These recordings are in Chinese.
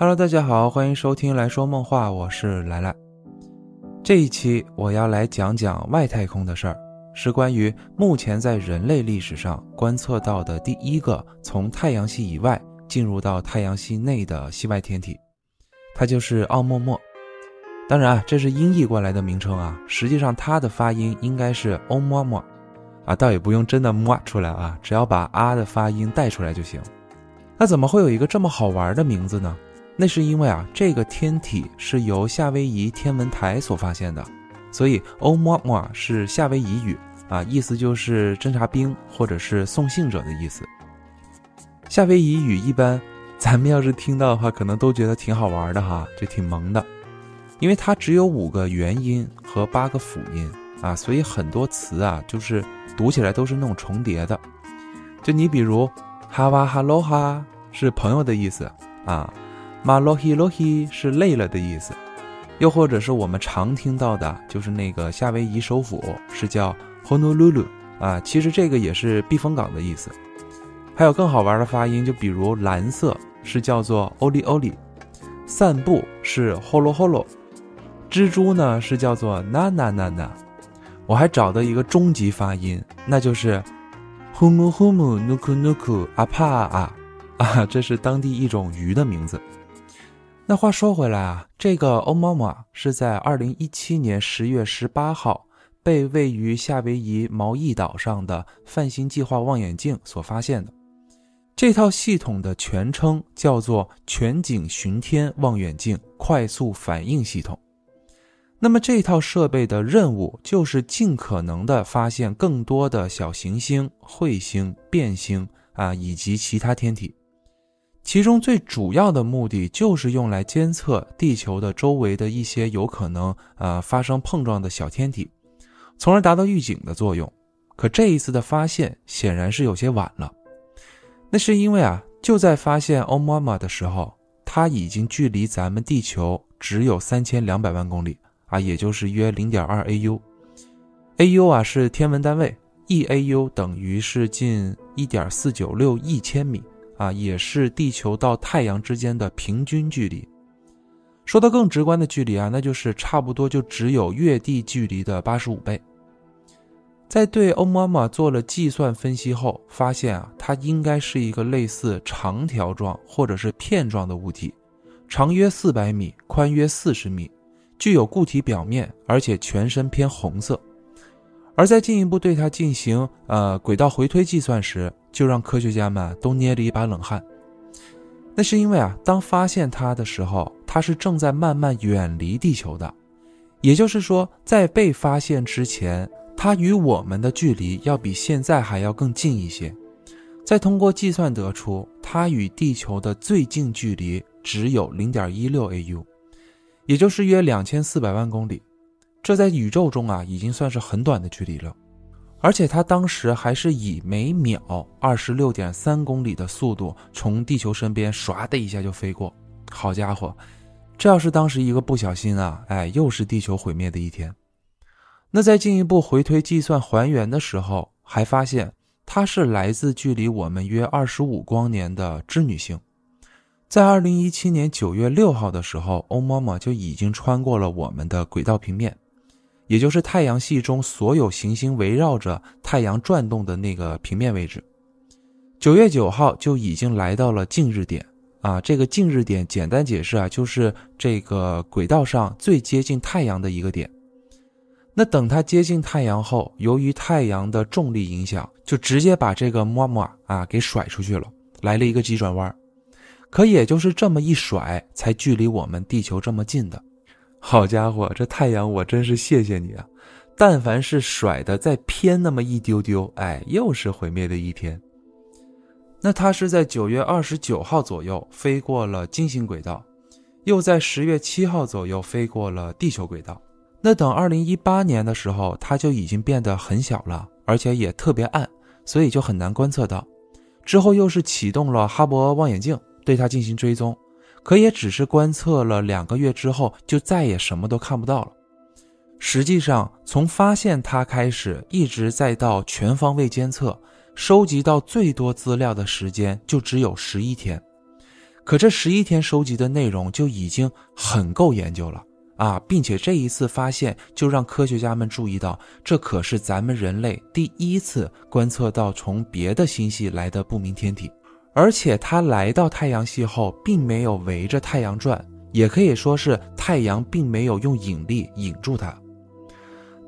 Hello，大家好，欢迎收听来说梦话，我是来来。这一期我要来讲讲外太空的事儿，是关于目前在人类历史上观测到的第一个从太阳系以外进入到太阳系内的系外天体，它就是奥莫莫。当然啊，这是音译过来的名称啊，实际上它的发音应该是欧莫莫，啊，倒也不用真的摸出来啊，只要把啊的发音带出来就行。那怎么会有一个这么好玩的名字呢？那是因为啊，这个天体是由夏威夷天文台所发现的，所以欧莫莫是夏威夷语啊，意思就是侦察兵或者是送信者的意思。夏威夷语一般，咱们要是听到的话，可能都觉得挺好玩的哈，就挺萌的，因为它只有五个元音和八个辅音啊，所以很多词啊，就是读起来都是那种重叠的。就你比如哈哇哈喽哈是朋友的意思啊。马洛希洛希是累了的意思，又或者是我们常听到的，就是那个夏威夷首府是叫 Honolulu 啊，其实这个也是避风港的意思。还有更好玩的发音，就比如蓝色是叫做 Oli Oli，散步是 Holo Holo，蜘蛛呢是叫做 Na Na Na Na。我还找到一个终极发音，那就是 Humu Humu Nuku Nuku Apa 啊啊，这是当地一种鱼的名字。那话说回来啊，这个欧妈妈是在二零一七年十月十八号被位于夏威夷毛伊岛上的泛星计划望远镜所发现的。这套系统的全称叫做全景巡天望远镜快速反应系统。那么这套设备的任务就是尽可能的发现更多的小行星、彗星、变星啊，以及其他天体。其中最主要的目的就是用来监测地球的周围的一些有可能呃发生碰撞的小天体，从而达到预警的作用。可这一次的发现显然是有些晚了，那是因为啊，就在发现欧妈妈的时候，它已经距离咱们地球只有三千两百万公里啊，也就是约零点二 AU。AU 啊是天文单位，一 AU 等于是近一点四九六亿千米。啊，也是地球到太阳之间的平均距离。说到更直观的距离啊，那就是差不多就只有月地距离的八十五倍。在对欧妈妈做了计算分析后，发现啊，它应该是一个类似长条状或者是片状的物体，长约四百米，宽约四十米，具有固体表面，而且全身偏红色。而在进一步对它进行呃轨道回推计算时，就让科学家们都捏了一把冷汗。那是因为啊，当发现它的时候，它是正在慢慢远离地球的，也就是说，在被发现之前，它与我们的距离要比现在还要更近一些。再通过计算得出，它与地球的最近距离只有零点一六 AU，也就是约两千四百万公里。这在宇宙中啊，已经算是很短的距离了。而且它当时还是以每秒二十六点三公里的速度从地球身边唰的一下就飞过，好家伙，这要是当时一个不小心啊，哎，又是地球毁灭的一天。那在进一步回推计算还原的时候，还发现它是来自距离我们约二十五光年的织女星，在二零一七年九月六号的时候，欧妈妈就已经穿过了我们的轨道平面。也就是太阳系中所有行星围绕着太阳转动的那个平面位置，九月九号就已经来到了近日点啊。这个近日点简单解释啊，就是这个轨道上最接近太阳的一个点。那等它接近太阳后，由于太阳的重力影响，就直接把这个木木啊给甩出去了，来了一个急转弯。可也就是这么一甩，才距离我们地球这么近的。好家伙，这太阳我真是谢谢你啊！但凡是甩的再偏那么一丢丢，哎，又是毁灭的一天。那它是在九月二十九号左右飞过了金星轨道，又在十月七号左右飞过了地球轨道。那等二零一八年的时候，它就已经变得很小了，而且也特别暗，所以就很难观测到。之后又是启动了哈勃望远镜，对它进行追踪。可也只是观测了两个月之后，就再也什么都看不到了。实际上，从发现它开始，一直再到全方位监测、收集到最多资料的时间，就只有十一天。可这十一天收集的内容就已经很够研究了啊，并且这一次发现就让科学家们注意到，这可是咱们人类第一次观测到从别的星系来的不明天体，而且它来到太阳系后，并没有围着太阳转，也可以说是太阳并没有用引力引住它。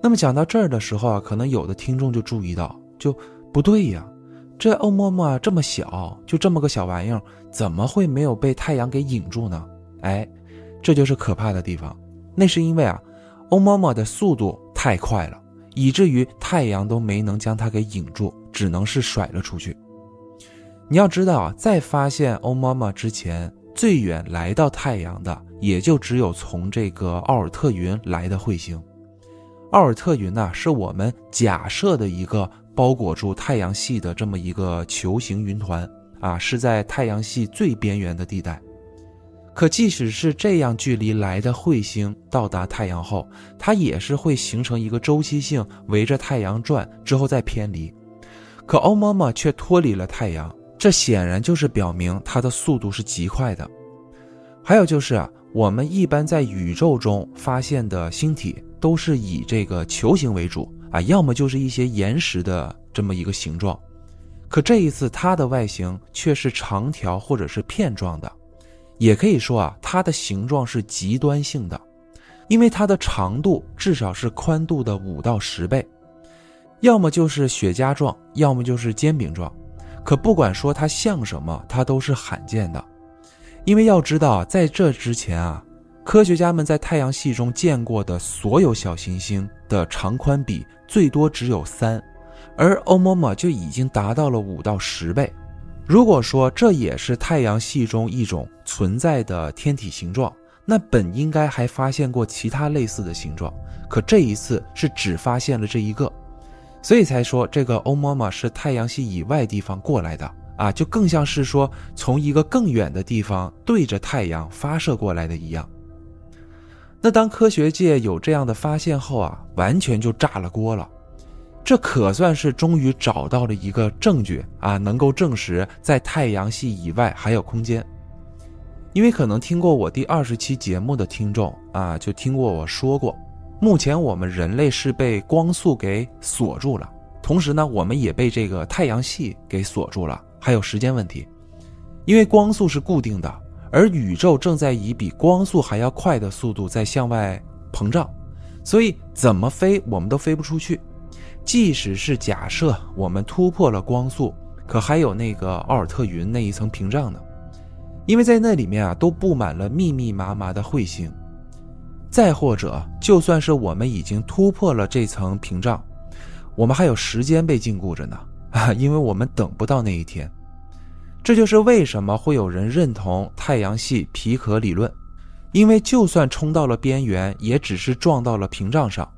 那么讲到这儿的时候啊，可能有的听众就注意到，就不对呀，这欧嬷嬷这么小，就这么个小玩意儿，怎么会没有被太阳给引住呢？哎，这就是可怕的地方。那是因为啊，欧嬷嬷的速度太快了，以至于太阳都没能将它给引住，只能是甩了出去。你要知道啊，在发现欧妈妈之前，最远来到太阳的，也就只有从这个奥尔特云来的彗星。奥尔特云呐，是我们假设的一个包裹住太阳系的这么一个球形云团啊，是在太阳系最边缘的地带。可即使是这样距离来的彗星到达太阳后，它也是会形成一个周期性，围着太阳转之后再偏离。可欧妈妈却脱离了太阳，这显然就是表明它的速度是极快的。还有就是啊，我们一般在宇宙中发现的星体。都是以这个球形为主啊，要么就是一些岩石的这么一个形状，可这一次它的外形却是长条或者是片状的，也可以说啊，它的形状是极端性的，因为它的长度至少是宽度的五到十倍，要么就是雪茄状，要么就是煎饼状，可不管说它像什么，它都是罕见的，因为要知道在这之前啊。科学家们在太阳系中见过的所有小行星的长宽比最多只有三，而欧嬷嬷就已经达到了五到十倍。如果说这也是太阳系中一种存在的天体形状，那本应该还发现过其他类似的形状，可这一次是只发现了这一个，所以才说这个欧嬷嬷是太阳系以外地方过来的啊，就更像是说从一个更远的地方对着太阳发射过来的一样。那当科学界有这样的发现后啊，完全就炸了锅了。这可算是终于找到了一个证据啊，能够证实在太阳系以外还有空间。因为可能听过我第二十期节目的听众啊，就听过我说过，目前我们人类是被光速给锁住了，同时呢，我们也被这个太阳系给锁住了，还有时间问题，因为光速是固定的。而宇宙正在以比光速还要快的速度在向外膨胀，所以怎么飞我们都飞不出去。即使是假设我们突破了光速，可还有那个奥尔特云那一层屏障呢，因为在那里面啊都布满了密密麻麻的彗星。再或者，就算是我们已经突破了这层屏障，我们还有时间被禁锢着呢啊，因为我们等不到那一天。这就是为什么会有人认同太阳系皮壳理论，因为就算冲到了边缘，也只是撞到了屏障上。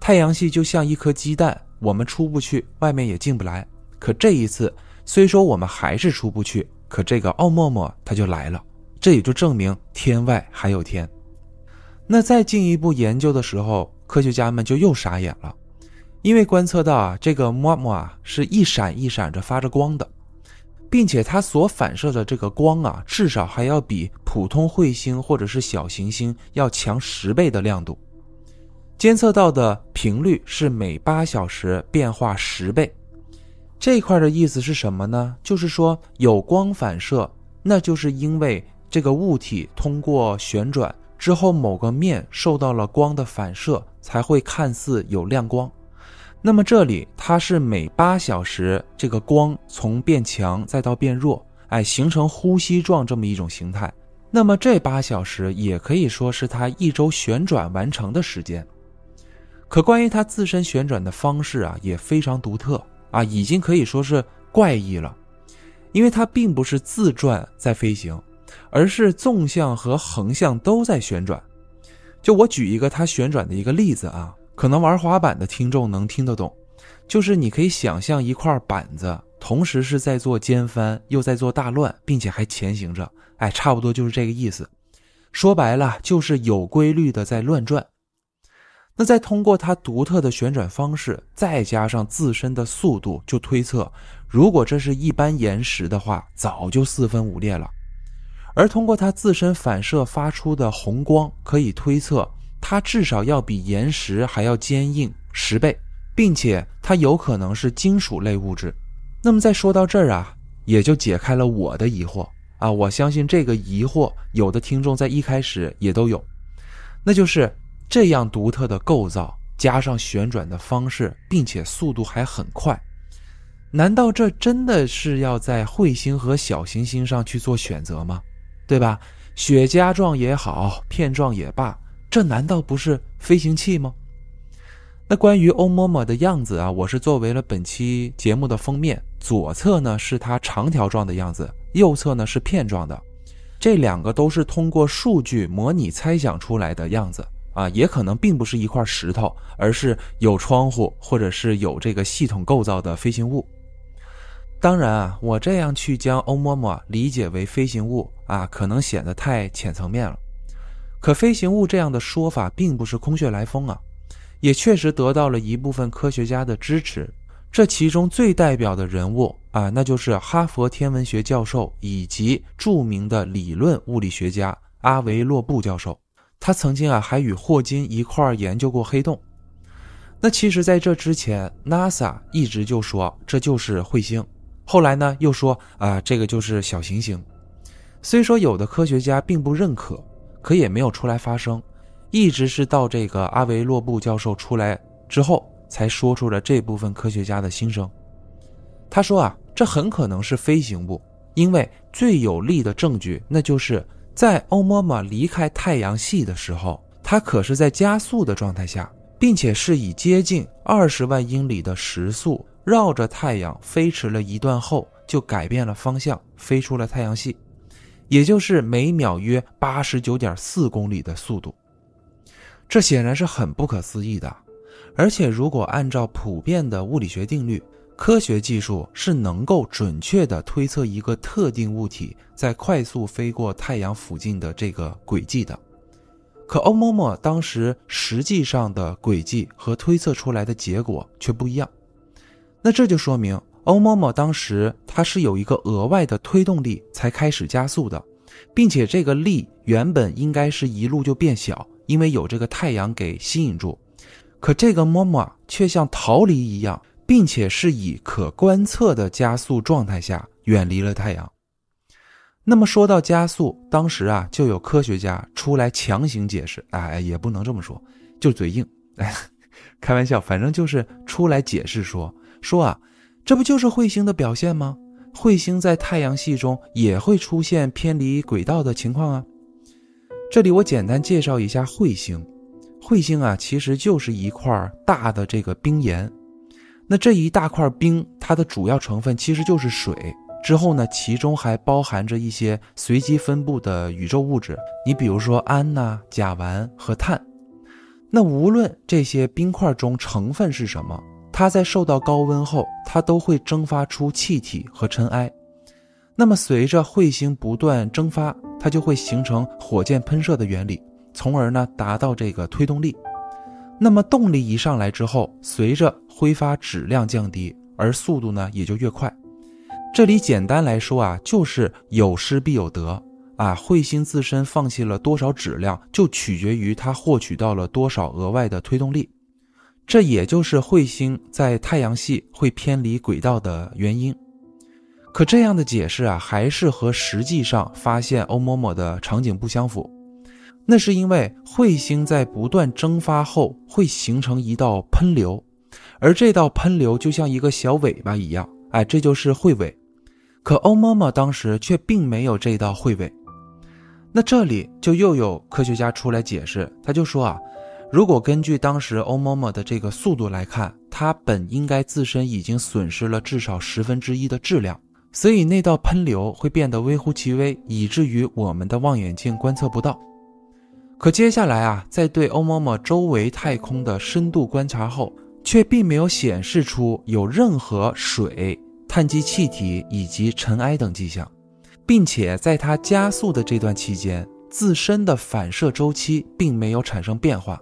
太阳系就像一颗鸡蛋，我们出不去，外面也进不来。可这一次，虽说我们还是出不去，可这个奥莫莫他就来了，这也就证明天外还有天。那再进一步研究的时候，科学家们就又傻眼了，因为观测到啊，这个莫莫啊是一闪一闪着发着光的。并且它所反射的这个光啊，至少还要比普通彗星或者是小行星要强十倍的亮度。监测到的频率是每八小时变化十倍。这块的意思是什么呢？就是说有光反射，那就是因为这个物体通过旋转之后，某个面受到了光的反射，才会看似有亮光。那么这里它是每八小时，这个光从变强再到变弱，哎，形成呼吸状这么一种形态。那么这八小时也可以说是它一周旋转完成的时间。可关于它自身旋转的方式啊，也非常独特啊，已经可以说是怪异了，因为它并不是自转在飞行，而是纵向和横向都在旋转。就我举一个它旋转的一个例子啊。可能玩滑板的听众能听得懂，就是你可以想象一块板子同时是在做尖翻，又在做大乱，并且还前行着，哎，差不多就是这个意思。说白了，就是有规律的在乱转。那再通过它独特的旋转方式，再加上自身的速度，就推测，如果这是一般岩石的话，早就四分五裂了。而通过它自身反射发出的红光，可以推测它至少要比岩石还要坚硬十倍，并且它有可能是金属类物质。那么再说到这儿啊，也就解开了我的疑惑啊！我相信这个疑惑，有的听众在一开始也都有，那就是这样独特的构造，加上旋转的方式，并且速度还很快，难道这真的是要在彗星和小行星上去做选择吗？对吧？雪茄状也好，片状也罢，这难道不是飞行器吗？那关于欧嬷嬷的样子啊，我是作为了本期节目的封面。左侧呢是它长条状的样子，右侧呢是片状的，这两个都是通过数据模拟猜想出来的样子啊，也可能并不是一块石头，而是有窗户或者是有这个系统构造的飞行物。当然啊，我这样去将欧嬷嬷理解为飞行物啊，可能显得太浅层面了。可飞行物这样的说法并不是空穴来风啊，也确实得到了一部分科学家的支持。这其中最代表的人物啊，那就是哈佛天文学教授以及著名的理论物理学家阿维洛布教授。他曾经啊还与霍金一块儿研究过黑洞。那其实，在这之前，NASA 一直就说这就是彗星，后来呢又说啊这个就是小行星。虽说有的科学家并不认可，可也没有出来发声，一直是到这个阿维洛布教授出来之后。才说出了这部分科学家的心声。他说啊，这很可能是飞行物，因为最有力的证据，那就是在欧嬷嬷离开太阳系的时候，它可是在加速的状态下，并且是以接近二十万英里的时速绕着太阳飞驰了一段后，就改变了方向，飞出了太阳系，也就是每秒约八十九点四公里的速度。这显然是很不可思议的。而且，如果按照普遍的物理学定律，科学技术是能够准确地推测一个特定物体在快速飞过太阳附近的这个轨迹的。可欧嬷嬷当时实际上的轨迹和推测出来的结果却不一样。那这就说明欧嬷嬷当时它是有一个额外的推动力才开始加速的，并且这个力原本应该是一路就变小，因为有这个太阳给吸引住。可这个嬷嬷却像逃离一样，并且是以可观测的加速状态下远离了太阳。那么说到加速，当时啊就有科学家出来强行解释，哎，也不能这么说，就嘴硬，哎，开玩笑，反正就是出来解释说说啊，这不就是彗星的表现吗？彗星在太阳系中也会出现偏离轨道的情况啊。这里我简单介绍一下彗星。彗星啊，其实就是一块大的这个冰岩。那这一大块冰，它的主要成分其实就是水。之后呢，其中还包含着一些随机分布的宇宙物质，你比如说氨呐、甲烷和碳。那无论这些冰块中成分是什么，它在受到高温后，它都会蒸发出气体和尘埃。那么随着彗星不断蒸发，它就会形成火箭喷射的原理。从而呢达到这个推动力，那么动力一上来之后，随着挥发质量降低，而速度呢也就越快。这里简单来说啊，就是有失必有得啊。彗星自身放弃了多少质量，就取决于它获取到了多少额外的推动力。这也就是彗星在太阳系会偏离轨道的原因。可这样的解释啊，还是和实际上发现欧嬷嬷的场景不相符。那是因为彗星在不断蒸发后会形成一道喷流，而这道喷流就像一个小尾巴一样，哎，这就是彗尾。可欧嬷嬷当时却并没有这道彗尾。那这里就又有科学家出来解释，他就说啊，如果根据当时欧嬷嬷的这个速度来看，它本应该自身已经损失了至少十分之一的质量，所以那道喷流会变得微乎其微，以至于我们的望远镜观测不到。可接下来啊，在对欧嬷嬷周围太空的深度观察后，却并没有显示出有任何水、碳基气体以及尘埃等迹象，并且在它加速的这段期间，自身的反射周期并没有产生变化。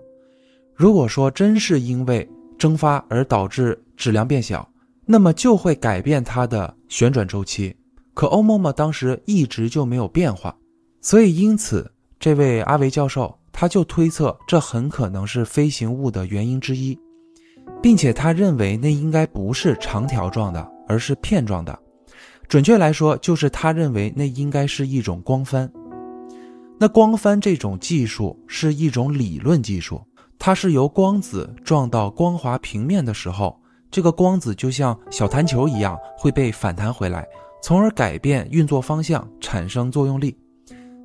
如果说真是因为蒸发而导致质量变小，那么就会改变它的旋转周期。可欧嬷嬷当时一直就没有变化。所以因此，这位阿维教授他就推测这很可能是飞行物的原因之一，并且他认为那应该不是长条状的，而是片状的。准确来说，就是他认为那应该是一种光帆。那光帆这种技术是一种理论技术，它是由光子撞到光滑平面的时候，这个光子就像小弹球一样会被反弹回来，从而改变运作方向，产生作用力。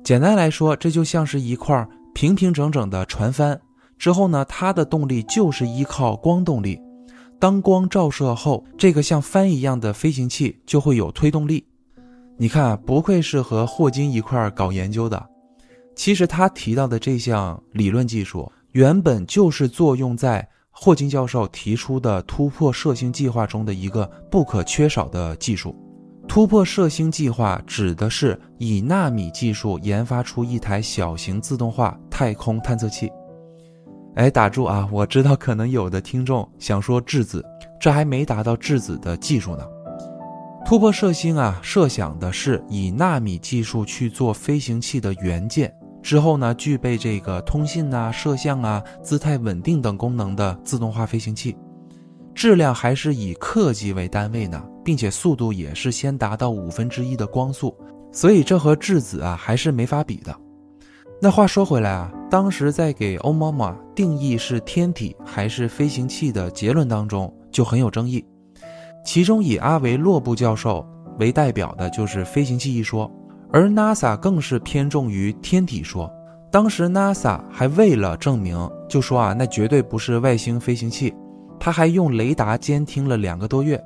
简单来说，这就像是一块平平整整的船帆，之后呢，它的动力就是依靠光动力。当光照射后，这个像帆一样的飞行器就会有推动力。你看，不愧是和霍金一块搞研究的。其实他提到的这项理论技术，原本就是作用在霍金教授提出的突破射星计划中的一个不可缺少的技术。突破射星计划指的是以纳米技术研发出一台小型自动化太空探测器。哎，打住啊！我知道可能有的听众想说质子，这还没达到质子的技术呢。突破射星啊，设想的是以纳米技术去做飞行器的元件，之后呢，具备这个通信啊、摄像啊、姿态稳定等功能的自动化飞行器，质量还是以克级为单位呢，并且速度也是先达到五分之一的光速，所以这和质子啊还是没法比的。那话说回来啊，当时在给欧妈妈定义是天体还是飞行器的结论当中就很有争议，其中以阿维洛布教授为代表的就是飞行器一说，而 NASA 更是偏重于天体说。当时 NASA 还为了证明，就说啊，那绝对不是外星飞行器，他还用雷达监听了两个多月，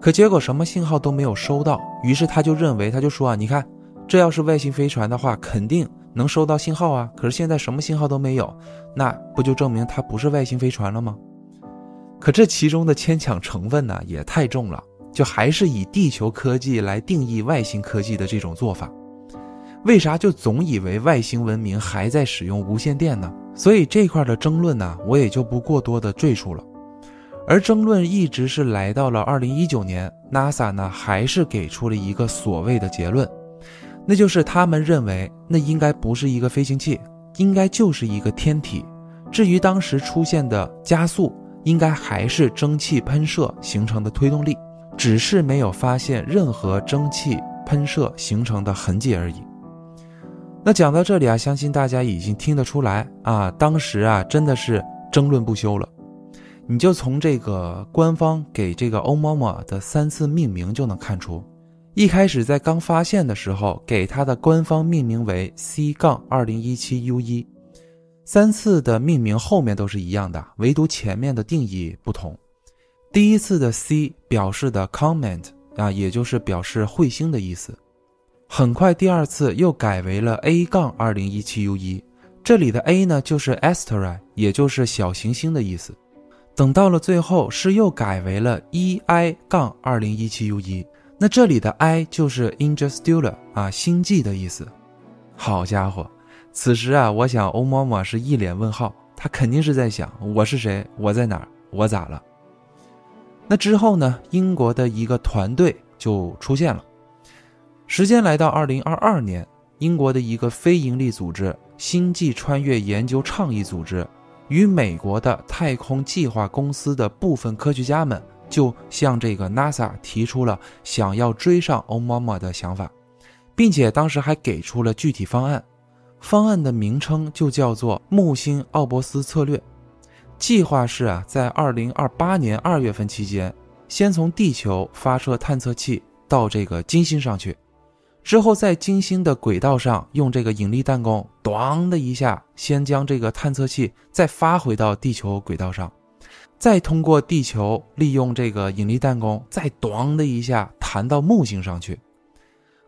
可结果什么信号都没有收到，于是他就认为，他就说啊，你看，这要是外星飞船的话，肯定。能收到信号啊，可是现在什么信号都没有，那不就证明它不是外星飞船了吗？可这其中的牵强成分呢也太重了，就还是以地球科技来定义外星科技的这种做法，为啥就总以为外星文明还在使用无线电呢？所以这块的争论呢，我也就不过多的赘述了。而争论一直是来到了二零一九年，NASA 呢还是给出了一个所谓的结论。那就是他们认为，那应该不是一个飞行器，应该就是一个天体。至于当时出现的加速，应该还是蒸汽喷射形成的推动力，只是没有发现任何蒸汽喷射形成的痕迹而已。那讲到这里啊，相信大家已经听得出来啊，当时啊真的是争论不休了。你就从这个官方给这个欧妈妈的三次命名就能看出。一开始在刚发现的时候，给它的官方命名为 C 杠二零一七 U 一，三次的命名后面都是一样的，唯独前面的定义不同。第一次的 C 表示的 comment 啊，也就是表示彗星的意思。很快第二次又改为了 A 杠二零一七 U 一，这里的 A 呢就是 asteroid，也就是小行星的意思。等到了最后是又改为了 E I 杠二零一七 U 一。那这里的 I 就是 Interstellar 啊，星际的意思。好家伙，此时啊，我想欧妈妈是一脸问号，她肯定是在想我是谁，我在哪儿，我咋了？那之后呢，英国的一个团队就出现了。时间来到二零二二年，英国的一个非营利组织——星际穿越研究倡议组织，与美国的太空计划公司的部分科学家们。就向这个 NASA 提出了想要追上欧妈妈的想法，并且当时还给出了具体方案。方案的名称就叫做木星奥伯斯策略。计划是啊，在2028年2月份期间，先从地球发射探测器到这个金星上去，之后在金星的轨道上用这个引力弹弓，咣的一下，先将这个探测器再发回到地球轨道上。再通过地球利用这个引力弹弓，再“咣”的一下弹到木星上去。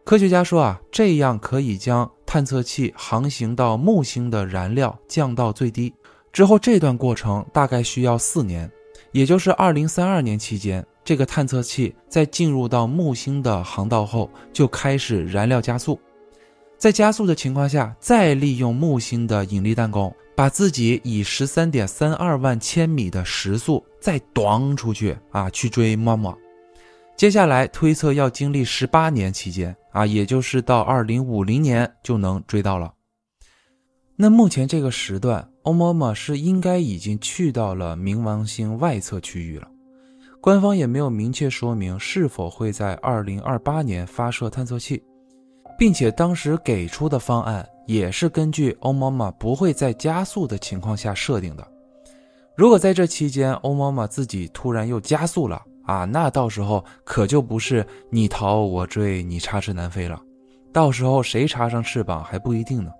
科学家说啊，这样可以将探测器航行到木星的燃料降到最低。之后这段过程大概需要四年，也就是二零三二年期间，这个探测器在进入到木星的航道后，就开始燃料加速。在加速的情况下，再利用木星的引力弹弓。把自己以十三点三二万千米的时速再咣出去啊，去追妈妈。接下来推测要经历十八年期间啊，也就是到二零五零年就能追到了。那目前这个时段，欧妈妈是应该已经去到了冥王星外侧区域了。官方也没有明确说明是否会在二零二八年发射探测器，并且当时给出的方案也是根据欧妈妈不会在加速的情况下设定的。如果在这期间欧妈妈自己突然又加速了，啊，那到时候可就不是你逃我追，你插翅难飞了，到时候谁插上翅膀还不一定呢。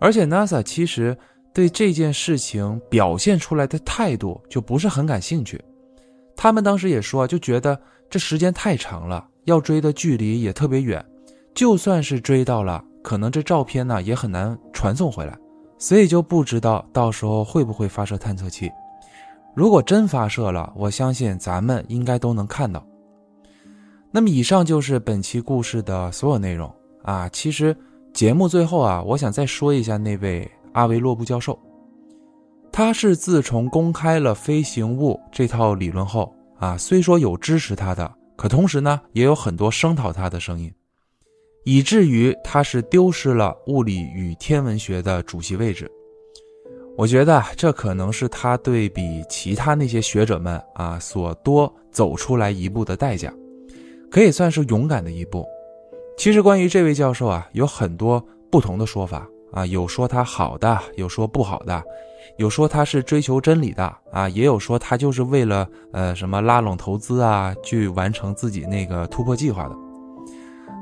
而且 NASA 其实对这件事情表现出来的态度就不是很感兴趣，他们当时也说，就觉得这时间太长了，要追的距离也特别远，就算是追到了，可能这照片呢也很难传送回来，所以就不知道到时候会不会发射探测器。如果真发射了，我相信咱们应该都能看到。那么，以上就是本期故事的所有内容啊。其实节目最后啊，我想再说一下那位阿维洛布教授，他是自从公开了飞行物这套理论后啊，虽说有支持他的，可同时呢，也有很多声讨他的声音，以至于他是丢失了物理与天文学的主席位置。我觉得这可能是他对比其他那些学者们啊所多走出来一步的代价，可以算是勇敢的一步。其实关于这位教授啊，有很多不同的说法啊，有说他好的，有说不好的，有说他是追求真理的啊，也有说他就是为了呃什么拉拢投资啊，去完成自己那个突破计划的。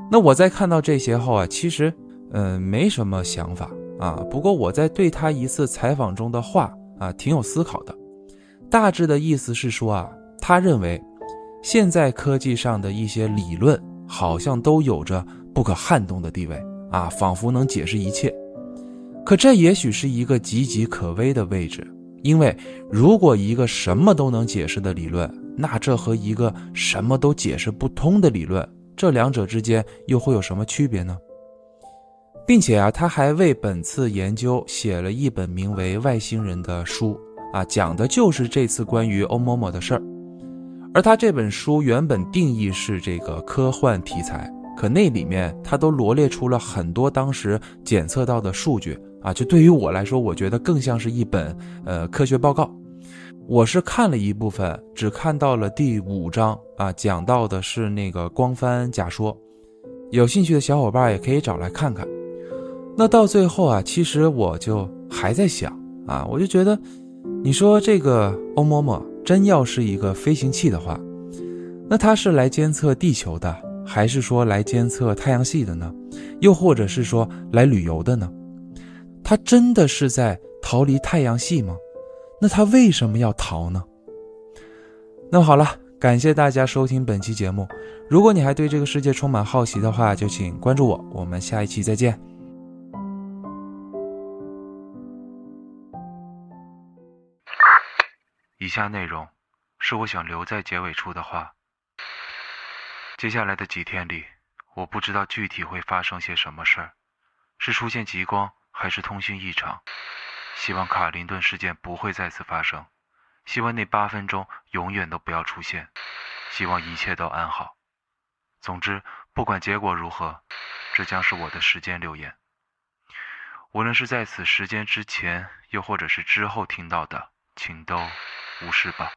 那我在看到这些后啊，其实嗯没什么想法。啊，不过我在对他一次采访中的话啊，挺有思考的。大致的意思是说啊，他认为现在科技上的一些理论好像都有着不可撼动的地位啊，仿佛能解释一切。可这也许是一个岌岌可危的位置，因为如果一个什么都能解释的理论，那这和一个什么都解释不通的理论，这两者之间又会有什么区别呢？并且啊，他还为本次研究写了一本名为《外星人》的书啊，讲的就是这次关于欧某某的事儿。而他这本书原本定义是这个科幻题材，可那里面他都罗列出了很多当时检测到的数据啊，就对于我来说，我觉得更像是一本呃科学报告。我是看了一部分，只看到了第五章啊，讲到的是那个光帆假说，有兴趣的小伙伴也可以找来看看。那到最后啊，其实我就还在想啊，我就觉得，你说这个欧嬷嬷真要是一个飞行器的话，那它是来监测地球的，还是说来监测太阳系的呢？又或者是说来旅游的呢？他真的是在逃离太阳系吗？那他为什么要逃呢？那么好了，感谢大家收听本期节目。如果你还对这个世界充满好奇的话，就请关注我，我们下一期再见。以下内容是我想留在结尾处的话。接下来的几天里，我不知道具体会发生些什么事儿，是出现极光，还是通讯异常。希望卡林顿事件不会再次发生，希望那八分钟永远都不要出现，希望一切都安好。总之，不管结果如何，这将是我的时间留言。无论是在此时间之前，又或者是之后听到的，请都。无视吧。